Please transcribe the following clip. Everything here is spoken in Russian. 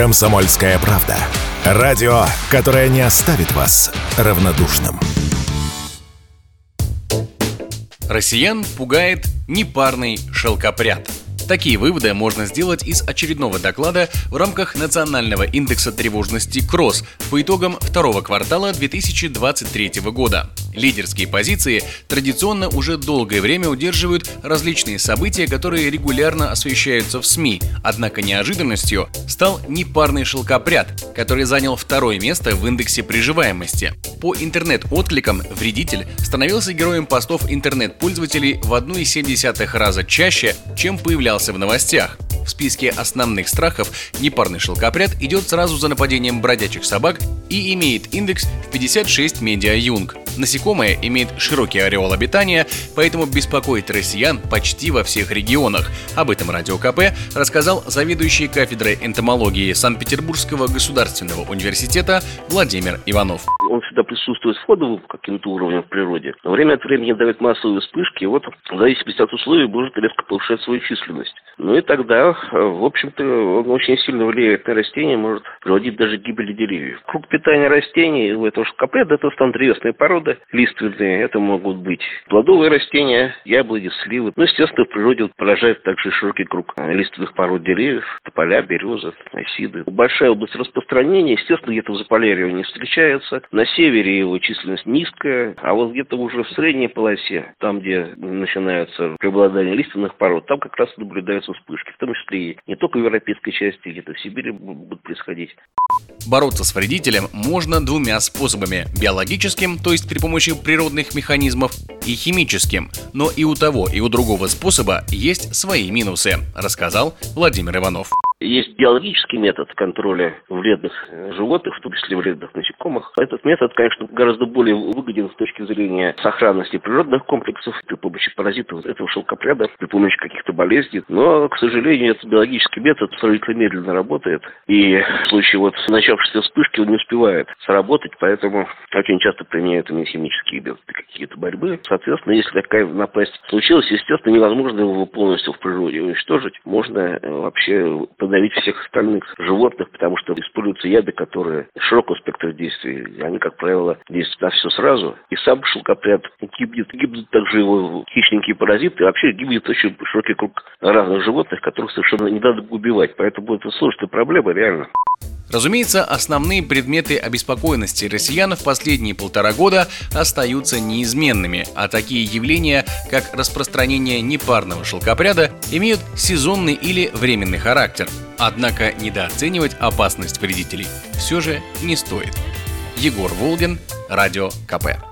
Комсомольская правда. Радио, которое не оставит вас равнодушным. Россиян пугает непарный шелкопряд – Такие выводы можно сделать из очередного доклада в рамках национального индекса тревожности КРОС по итогам второго квартала 2023 года. Лидерские позиции традиционно уже долгое время удерживают различные события, которые регулярно освещаются в СМИ. Однако неожиданностью стал непарный шелкопряд, который занял второе место в индексе приживаемости. По интернет-откликам вредитель становился героем постов интернет-пользователей в 1,7 раза чаще, чем появлялся в новостях. В списке основных страхов непарный шелкопряд идет сразу за нападением бродячих собак и имеет индекс в 56 медиа-юнг. Насекомое имеет широкий ореол обитания, поэтому беспокоит россиян почти во всех регионах. Об этом Радио КП рассказал заведующий кафедрой энтомологии Санкт-Петербургского государственного университета Владимир Иванов. Он всегда присутствует сходу каким-то уровнем в природе. Но время от времени дает массовые вспышки, и вот в зависимости от условий может резко повышать свою численность. Ну и тогда, в общем-то, он очень сильно влияет на растения, может приводить даже к гибели деревьев. Круг питания растений, у этого шкапеда, это стандревесная порода, лиственные, это могут быть плодовые растения, яблони, сливы. Ну, естественно, в природе поражает также широкий круг лиственных пород деревьев, тополя, березы, осиды. Большая область распространения, естественно, где-то в Заполярье не встречается. На севере его численность низкая, а вот где-то уже в средней полосе, там, где начинаются преобладание лиственных пород, там как раз наблюдаются вспышки, в том числе и не только в европейской части, где-то в Сибири будут происходить. Бороться с вредителем можно двумя способами – биологическим, то есть при помощи природных механизмов, и химическим. Но и у того, и у другого способа есть свои минусы, рассказал Владимир Иванов. Есть биологический метод контроля вредных э, животных, в том числе вредных насекомых. Этот метод, конечно, гораздо более выгоден с точки зрения сохранности природных комплексов при помощи паразитов этого шелкопряда, при помощи каких-то болезней. Но, к сожалению, этот биологический метод сравнительно медленно работает. И в случае вот начавшейся вспышки он не успевает сработать, поэтому очень часто применяют именно химические методы какие-то борьбы. Соответственно, если такая напасть случилась, естественно, невозможно его полностью в природе уничтожить. Можно э, вообще подавить всех остальных животных, потому что используются яды, которые широкого спектра действий. Они, как правило, действуют на все сразу. И сам шелкопряд гибнет. Гибнут также его хищники и паразиты. И вообще гибнет очень широкий круг разных животных, которых совершенно не надо убивать. Поэтому это сложная проблема, реально. Разумеется, основные предметы обеспокоенности россиян в последние полтора года остаются неизменными, а такие явления, как распространение непарного шелкопряда, имеют сезонный или временный характер. Однако недооценивать опасность вредителей все же не стоит. Егор Волгин, Радио КП.